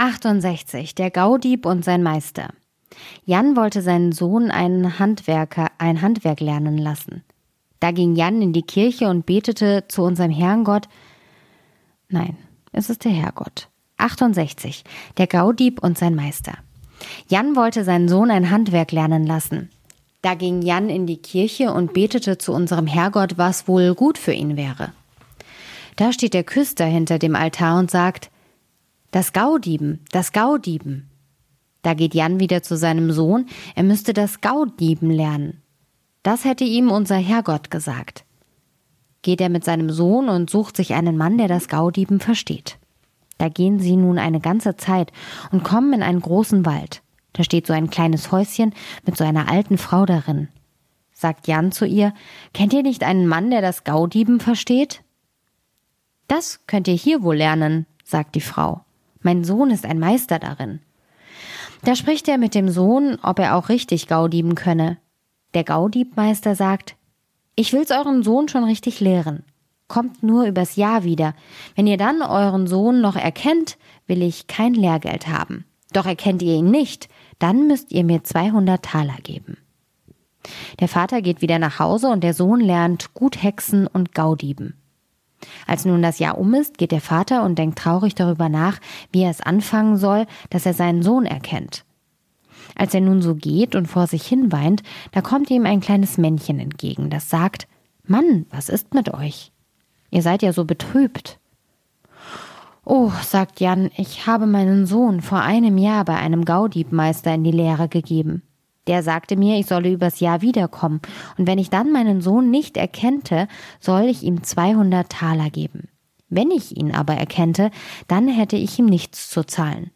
68. Der Gaudieb und sein Meister. Jan wollte seinen Sohn einen Handwerker, ein Handwerk lernen lassen. Da ging Jan in die Kirche und betete zu unserem Herrn Gott. Nein, es ist der Herrgott. 68. Der Gaudieb und sein Meister. Jan wollte seinen Sohn ein Handwerk lernen lassen. Da ging Jan in die Kirche und betete zu unserem Herrgott, was wohl gut für ihn wäre. Da steht der Küster hinter dem Altar und sagt, das Gaudieben, das Gaudieben. Da geht Jan wieder zu seinem Sohn, er müsste das Gaudieben lernen. Das hätte ihm unser Herrgott gesagt. Geht er mit seinem Sohn und sucht sich einen Mann, der das Gaudieben versteht. Da gehen sie nun eine ganze Zeit und kommen in einen großen Wald. Da steht so ein kleines Häuschen mit so einer alten Frau darin. Sagt Jan zu ihr, kennt ihr nicht einen Mann, der das Gaudieben versteht? Das könnt ihr hier wohl lernen, sagt die Frau. Mein Sohn ist ein Meister darin. Da spricht er mit dem Sohn, ob er auch richtig Gaudieben könne. Der Gaudiebmeister sagt, ich will's euren Sohn schon richtig lehren. Kommt nur übers Jahr wieder. Wenn ihr dann euren Sohn noch erkennt, will ich kein Lehrgeld haben. Doch erkennt ihr ihn nicht, dann müsst ihr mir 200 Taler geben. Der Vater geht wieder nach Hause und der Sohn lernt gut Hexen und Gaudieben. Als nun das Jahr um ist, geht der Vater und denkt traurig darüber nach, wie er es anfangen soll, dass er seinen Sohn erkennt. Als er nun so geht und vor sich hin weint, da kommt ihm ein kleines Männchen entgegen, das sagt, Mann, was ist mit euch? Ihr seid ja so betrübt. Oh, sagt Jan, ich habe meinen Sohn vor einem Jahr bei einem Gaudiebmeister in die Lehre gegeben. Der sagte mir, ich solle übers Jahr wiederkommen, und wenn ich dann meinen Sohn nicht erkennte, soll ich ihm 200 Taler geben. Wenn ich ihn aber erkennte, dann hätte ich ihm nichts zu zahlen.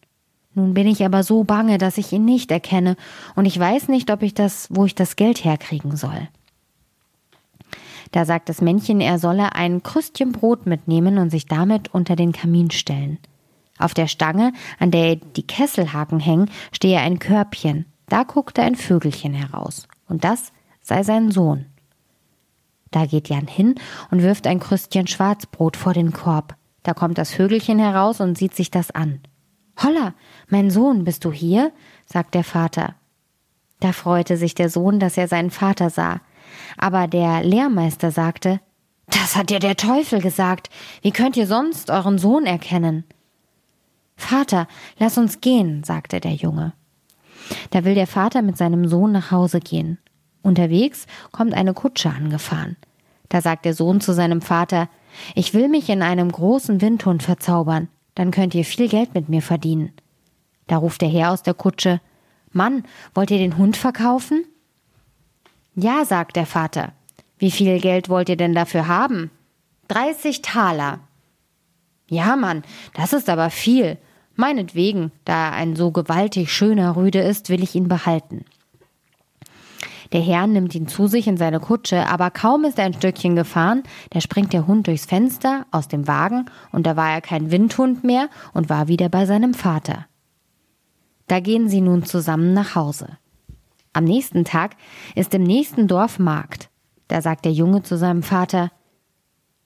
Nun bin ich aber so bange, dass ich ihn nicht erkenne, und ich weiß nicht, ob ich das, wo ich das Geld herkriegen soll. Da sagt das Männchen, er solle ein Krüstchen Brot mitnehmen und sich damit unter den Kamin stellen. Auf der Stange, an der die Kesselhaken hängen, stehe ein Körbchen. Da guckte ein Vögelchen heraus, und das sei sein Sohn. Da geht Jan hin und wirft ein Krüstchen Schwarzbrot vor den Korb. Da kommt das Vögelchen heraus und sieht sich das an. Holla, mein Sohn, bist du hier? sagt der Vater. Da freute sich der Sohn, dass er seinen Vater sah. Aber der Lehrmeister sagte, das hat dir der Teufel gesagt. Wie könnt ihr sonst euren Sohn erkennen? Vater, lass uns gehen, sagte der Junge. Da will der Vater mit seinem Sohn nach Hause gehen. Unterwegs kommt eine Kutsche angefahren. Da sagt der Sohn zu seinem Vater, ich will mich in einem großen Windhund verzaubern, dann könnt ihr viel Geld mit mir verdienen. Da ruft der Herr aus der Kutsche, Mann, wollt ihr den Hund verkaufen? Ja, sagt der Vater. Wie viel Geld wollt ihr denn dafür haben? Dreißig Taler. Ja, Mann, das ist aber viel. Meinetwegen, da er ein so gewaltig schöner Rüde ist, will ich ihn behalten. Der Herr nimmt ihn zu sich in seine Kutsche, aber kaum ist er ein Stückchen gefahren, da springt der Hund durchs Fenster aus dem Wagen, und da war er kein Windhund mehr und war wieder bei seinem Vater. Da gehen sie nun zusammen nach Hause. Am nächsten Tag ist im nächsten Dorf Markt. Da sagt der Junge zu seinem Vater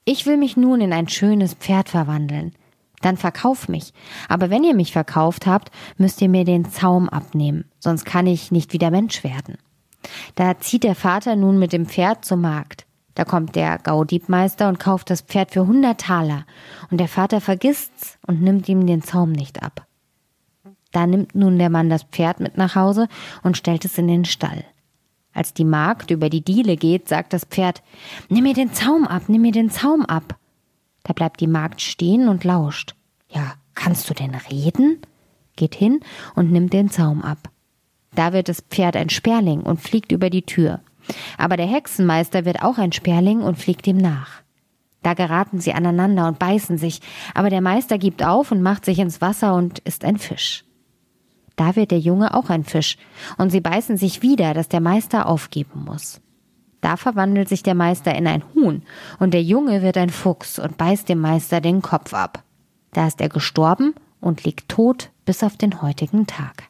Ich will mich nun in ein schönes Pferd verwandeln. Dann verkauf mich. Aber wenn ihr mich verkauft habt, müsst ihr mir den Zaum abnehmen, sonst kann ich nicht wieder Mensch werden. Da zieht der Vater nun mit dem Pferd zum Markt. Da kommt der Gaudiebmeister und kauft das Pferd für hundert Taler, und der Vater vergisst's und nimmt ihm den Zaum nicht ab. Da nimmt nun der Mann das Pferd mit nach Hause und stellt es in den Stall. Als die Magd über die Diele geht, sagt das Pferd, Nimm mir den Zaum ab, nimm mir den Zaum ab. Da bleibt die Magd stehen und lauscht. Ja, kannst du denn reden? Geht hin und nimmt den Zaum ab. Da wird das Pferd ein Sperling und fliegt über die Tür. Aber der Hexenmeister wird auch ein Sperling und fliegt ihm nach. Da geraten sie aneinander und beißen sich, aber der Meister gibt auf und macht sich ins Wasser und ist ein Fisch. Da wird der Junge auch ein Fisch, und sie beißen sich wieder, dass der Meister aufgeben muss. Da verwandelt sich der Meister in ein Huhn, und der Junge wird ein Fuchs und beißt dem Meister den Kopf ab. Da ist er gestorben und liegt tot bis auf den heutigen Tag.